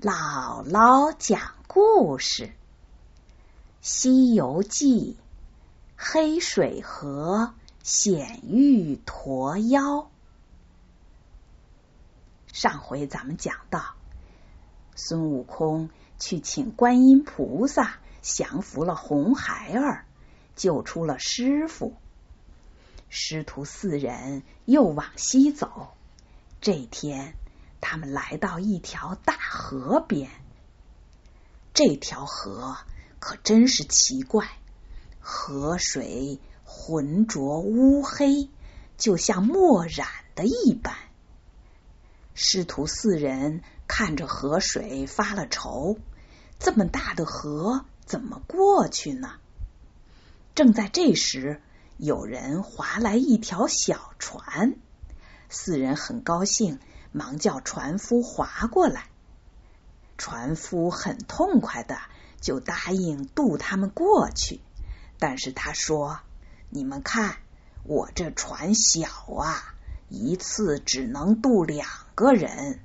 姥姥讲故事，《西游记》黑水河险遇驼妖。上回咱们讲到，孙悟空去请观音菩萨降服了红孩儿，救出了师傅。师徒四人又往西走，这天。他们来到一条大河边，这条河可真是奇怪，河水浑浊乌黑，就像墨染的一般。师徒四人看着河水发了愁，这么大的河怎么过去呢？正在这时，有人划来一条小船，四人很高兴。忙叫船夫划过来，船夫很痛快的就答应渡他们过去。但是他说：“你们看，我这船小啊，一次只能渡两个人。”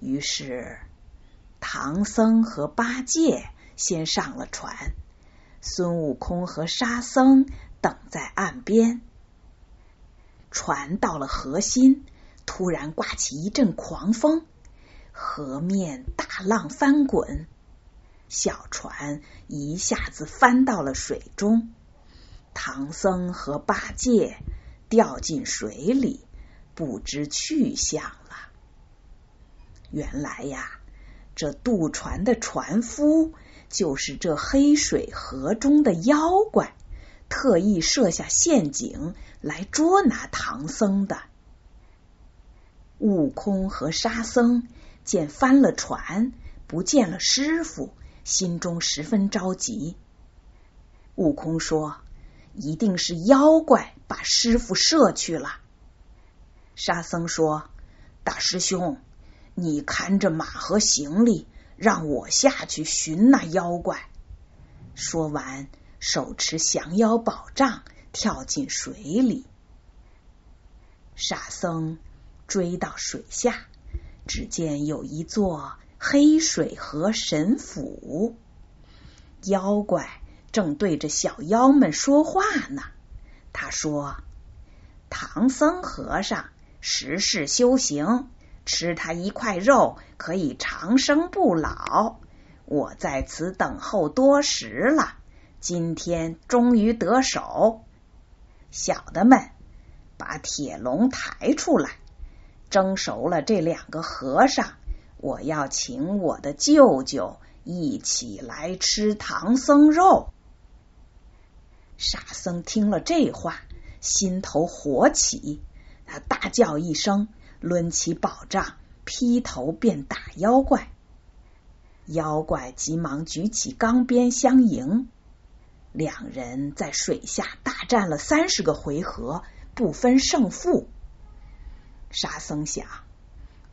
于是唐僧和八戒先上了船，孙悟空和沙僧等在岸边。船到了河心。突然刮起一阵狂风，河面大浪翻滚，小船一下子翻到了水中。唐僧和八戒掉进水里，不知去向了。原来呀，这渡船的船夫就是这黑水河中的妖怪，特意设下陷阱来捉拿唐僧的。悟空和沙僧见翻了船，不见了师傅，心中十分着急。悟空说：“一定是妖怪把师傅射去了。”沙僧说：“大师兄，你看着马和行李，让我下去寻那妖怪。”说完，手持降妖宝杖，跳进水里。沙僧。追到水下，只见有一座黑水河神府，妖怪正对着小妖们说话呢。他说：“唐僧和尚十世修行，吃他一块肉可以长生不老。我在此等候多时了，今天终于得手。小的们，把铁笼抬出来。”蒸熟了这两个和尚，我要请我的舅舅一起来吃唐僧肉。沙僧听了这话，心头火起，他大叫一声，抡起宝杖，劈头便打妖怪。妖怪急忙举起钢鞭相迎，两人在水下大战了三十个回合，不分胜负。沙僧想，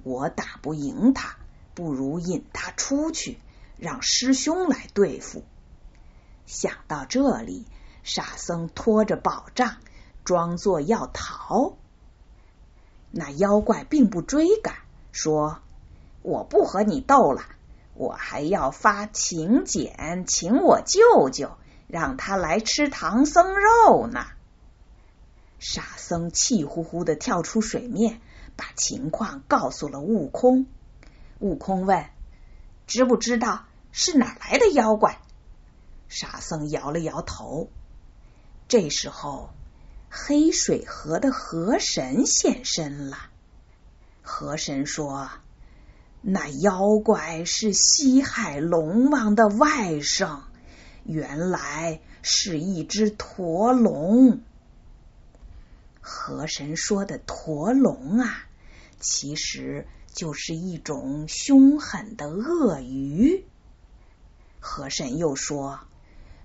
我打不赢他，不如引他出去，让师兄来对付。想到这里，沙僧拖着宝杖，装作要逃。那妖怪并不追赶，说：“我不和你斗了，我还要发请柬，请我舅舅，让他来吃唐僧肉呢。”沙僧气呼呼的跳出水面。把情况告诉了悟空。悟空问：“知不知道是哪来的妖怪？”沙僧摇了摇头。这时候，黑水河的河神现身了。河神说：“那妖怪是西海龙王的外甥，原来是一只驼龙。”河神说的驼龙啊。其实就是一种凶狠的鳄鱼。河神又说，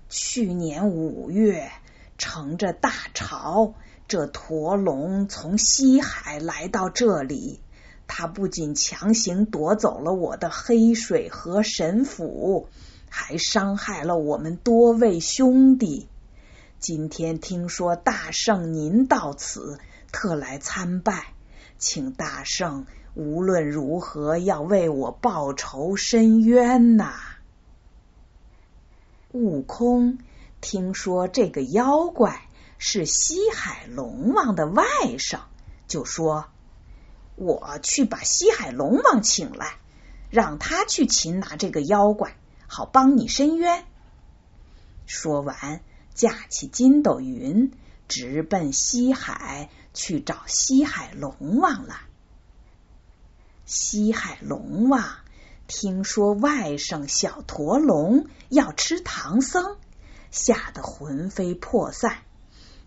去年五月，乘着大潮，这驼龙从西海来到这里，他不仅强行夺走了我的黑水河神府，还伤害了我们多位兄弟。今天听说大圣您到此，特来参拜。请大圣无论如何要为我报仇伸冤呐！悟空听说这个妖怪是西海龙王的外甥，就说：“我去把西海龙王请来，让他去擒拿这个妖怪，好帮你伸冤。”说完，架起筋斗云，直奔西海去找西海龙王了。西海龙王听说外甥小驼龙要吃唐僧，吓得魂飞魄散，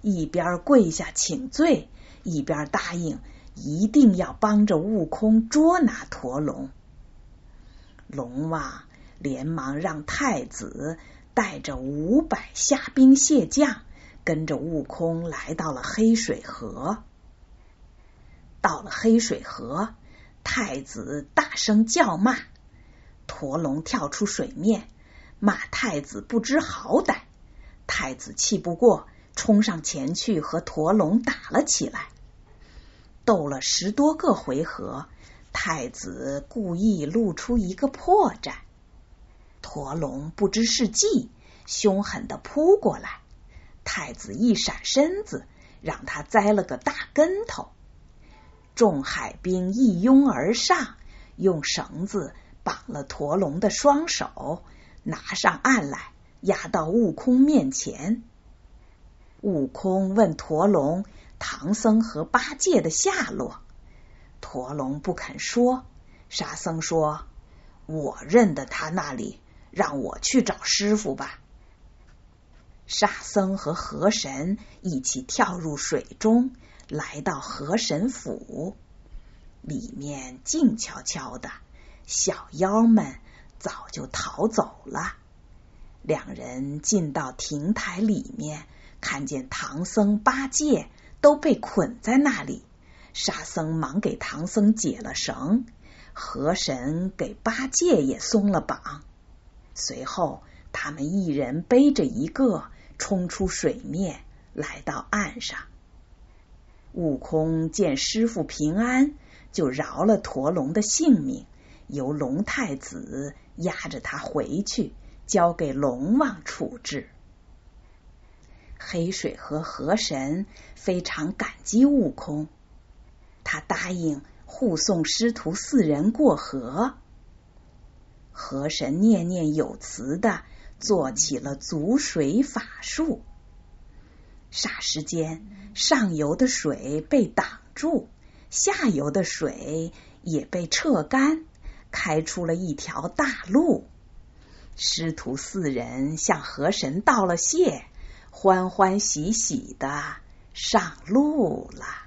一边跪下请罪，一边答应一定要帮着悟空捉拿驼龙。龙王连忙让太子带着五百虾兵蟹将，跟着悟空来到了黑水河。到了黑水河。太子大声叫骂，驼龙跳出水面，骂太子不知好歹。太子气不过，冲上前去和驼龙打了起来。斗了十多个回合，太子故意露出一个破绽，驼龙不知是计，凶狠的扑过来。太子一闪身子，让他栽了个大跟头。众海兵一拥而上，用绳子绑了驼龙的双手，拿上岸来，押到悟空面前。悟空问驼龙：“唐僧和八戒的下落？”驼龙不肯说。沙僧说：“我认得他那里，让我去找师傅吧。”沙僧和河神一起跳入水中。来到河神府，里面静悄悄的，小妖们早就逃走了。两人进到亭台里面，看见唐僧、八戒都被捆在那里。沙僧忙给唐僧解了绳，河神给八戒也松了绑。随后，他们一人背着一个，冲出水面，来到岸上。悟空见师傅平安，就饶了驼龙的性命，由龙太子押着他回去，交给龙王处置。黑水河河神非常感激悟空，他答应护送师徒四人过河。河神念念有词的做起了阻水法术。霎时间，上游的水被挡住，下游的水也被撤干，开出了一条大路。师徒四人向河神道了谢，欢欢喜喜的上路了。